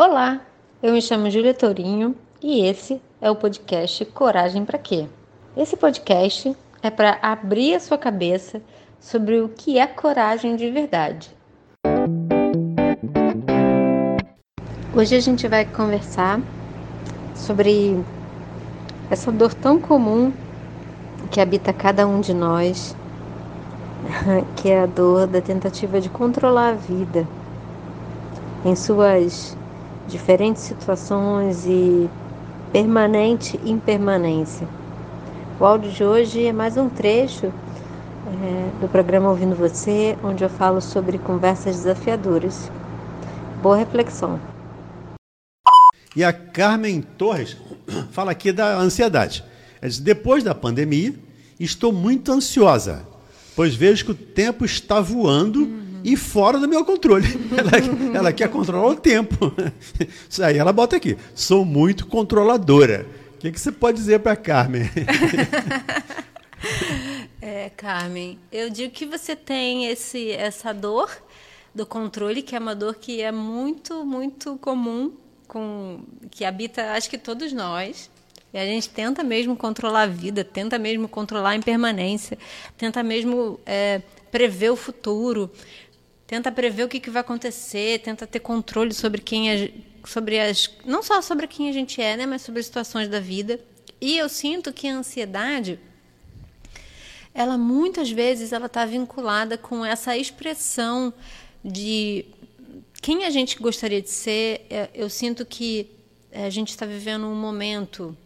Olá, eu me chamo Júlia Tourinho e esse é o podcast Coragem para Quê? Esse podcast é para abrir a sua cabeça sobre o que é coragem de verdade. Hoje a gente vai conversar sobre essa dor tão comum que habita cada um de nós, que é a dor da tentativa de controlar a vida em suas diferentes situações e permanente impermanência. O áudio de hoje é mais um trecho é, do programa Ouvindo Você, onde eu falo sobre conversas desafiadoras. Boa reflexão. E a Carmen Torres fala aqui da ansiedade. Ela diz, depois da pandemia, estou muito ansiosa, pois vejo que o tempo está voando uhum. E fora do meu controle. Ela, ela quer controlar o tempo. Isso aí ela bota aqui. Sou muito controladora. O que, que você pode dizer para Carmen? é, Carmen, eu digo que você tem esse, essa dor do controle, que é uma dor que é muito, muito comum, com, que habita, acho que todos nós. E a gente tenta mesmo controlar a vida, tenta mesmo controlar a impermanência, tenta mesmo é, prever o futuro, tenta prever o que, que vai acontecer, tenta ter controle sobre quem é, sobre as não só sobre quem a gente é, né, mas sobre as situações da vida. E eu sinto que a ansiedade ela muitas vezes ela está vinculada com essa expressão de quem a gente gostaria de ser. É, eu sinto que a gente está vivendo um momento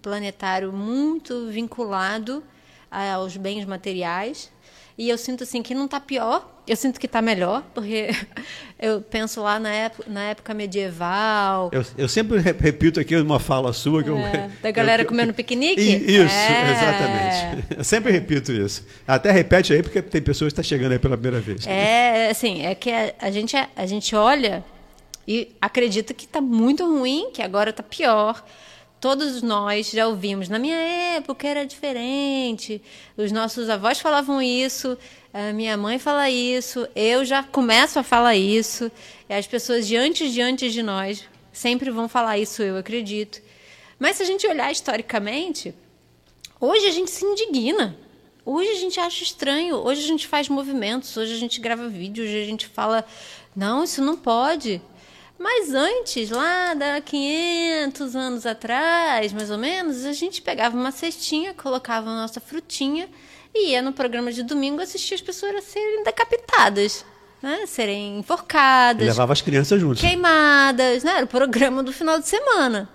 planetário muito vinculado aos bens materiais. E eu sinto assim que não está pior, eu sinto que está melhor, porque eu penso lá na época, na época medieval. Eu, eu sempre repito aqui uma fala sua que é, eu, da galera eu, comendo piquenique. Isso, é. exatamente. Eu sempre repito isso. Até repete aí porque tem pessoas que estão tá chegando aí pela primeira vez. É, assim, é que a, a gente a gente olha e acredita que está muito ruim, que agora está pior todos nós já ouvimos. Na minha época era diferente. Os nossos avós falavam isso, a minha mãe fala isso, eu já começo a falar isso. As pessoas de antes de antes de nós sempre vão falar isso, eu acredito. Mas se a gente olhar historicamente, hoje a gente se indigna. Hoje a gente acha estranho, hoje a gente faz movimentos, hoje a gente grava vídeos, hoje a gente fala: não, isso não pode. Mas antes, lá da 500 anos atrás, mais ou menos, a gente pegava uma cestinha, colocava a nossa frutinha e ia no programa de domingo assistir as pessoas a serem decapitadas. Né, serem enforcadas. Levava as crianças juntos. Queimadas, né? Era o programa do final de semana.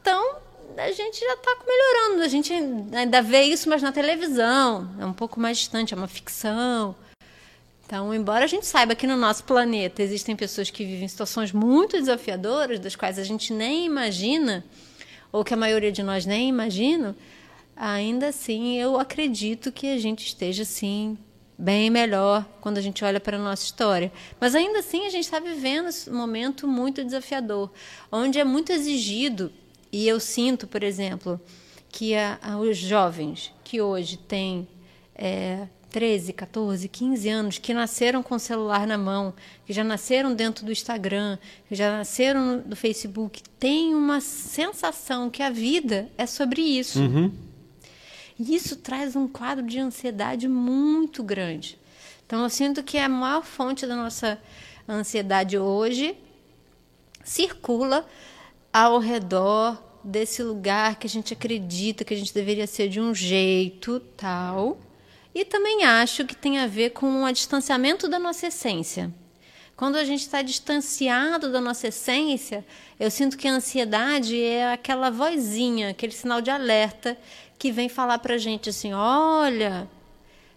Então, a gente já está melhorando. A gente ainda vê isso, mas na televisão. É um pouco mais distante, é uma ficção. Então, embora a gente saiba que no nosso planeta existem pessoas que vivem situações muito desafiadoras, das quais a gente nem imagina, ou que a maioria de nós nem imagina, ainda assim eu acredito que a gente esteja sim bem melhor quando a gente olha para a nossa história. Mas ainda assim a gente está vivendo um momento muito desafiador, onde é muito exigido, e eu sinto, por exemplo, que a, a, os jovens que hoje têm é, 13, 14, 15 anos que nasceram com o celular na mão, que já nasceram dentro do Instagram, que já nasceram do Facebook, têm uma sensação que a vida é sobre isso. Uhum. E isso traz um quadro de ansiedade muito grande. Então, eu sinto que a maior fonte da nossa ansiedade hoje circula ao redor desse lugar que a gente acredita que a gente deveria ser de um jeito tal e também acho que tem a ver com o distanciamento da nossa essência. Quando a gente está distanciado da nossa essência, eu sinto que a ansiedade é aquela vozinha, aquele sinal de alerta que vem falar para a gente assim: olha,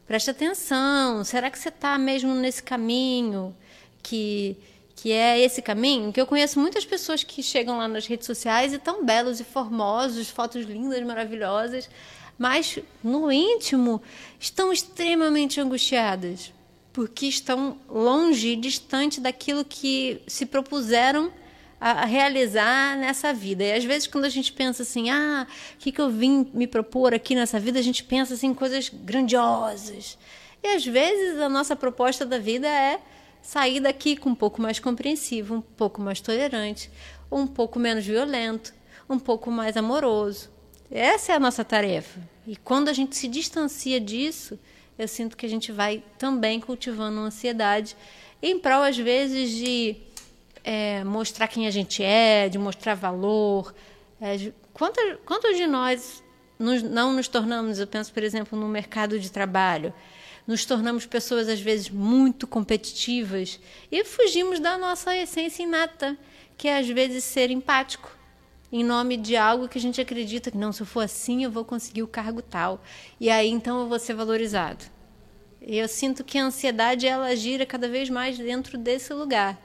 preste atenção, será que você está mesmo nesse caminho que que é esse caminho, que eu conheço muitas pessoas que chegam lá nas redes sociais e tão belos e formosos, fotos lindas, maravilhosas, mas no íntimo estão extremamente angustiadas, porque estão longe, distante daquilo que se propuseram a realizar nessa vida. E às vezes, quando a gente pensa assim, ah, o que, que eu vim me propor aqui nessa vida, a gente pensa assim, coisas grandiosas. E às vezes a nossa proposta da vida é sair daqui com um pouco mais compreensivo, um pouco mais tolerante, um pouco menos violento, um pouco mais amoroso. Essa é a nossa tarefa. E quando a gente se distancia disso, eu sinto que a gente vai também cultivando ansiedade em prol, às vezes, de é, mostrar quem a gente é, de mostrar valor. É, quantos, quantos de nós nos, não nos tornamos, eu penso, por exemplo, no mercado de trabalho, nos tornamos pessoas, às vezes, muito competitivas e fugimos da nossa essência inata, que é, às vezes, ser empático em nome de algo que a gente acredita que não, se eu for assim, eu vou conseguir o cargo tal. E aí então eu vou ser valorizado. Eu sinto que a ansiedade ela gira cada vez mais dentro desse lugar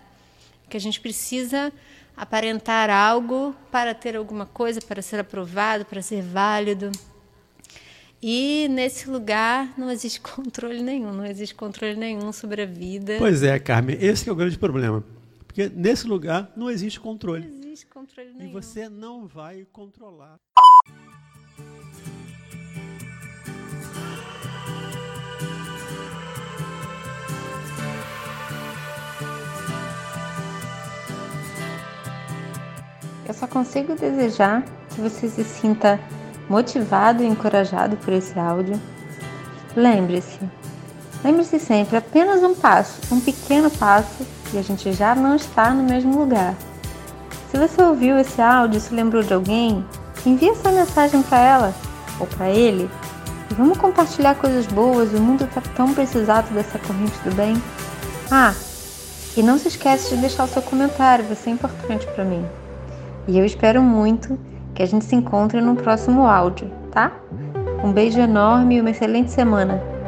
que a gente precisa aparentar algo para ter alguma coisa, para ser aprovado, para ser válido. E nesse lugar não existe controle nenhum, não existe controle nenhum sobre a vida. Pois é, Carmen, esse é o grande problema. Porque nesse lugar não existe controle. Não existe controle nenhum. E você não vai controlar. Eu só consigo desejar que você se sinta motivado e encorajado por esse áudio. Lembre-se, lembre-se sempre, apenas um passo, um pequeno passo e a gente já não está no mesmo lugar. Se você ouviu esse áudio e se lembrou de alguém, envie essa mensagem para ela ou para ele e vamos compartilhar coisas boas. O mundo está tão precisado dessa corrente do bem. Ah, e não se esquece de deixar o seu comentário, vai ser importante para mim. E eu espero muito que a gente se encontre no próximo áudio, tá? Um beijo enorme e uma excelente semana.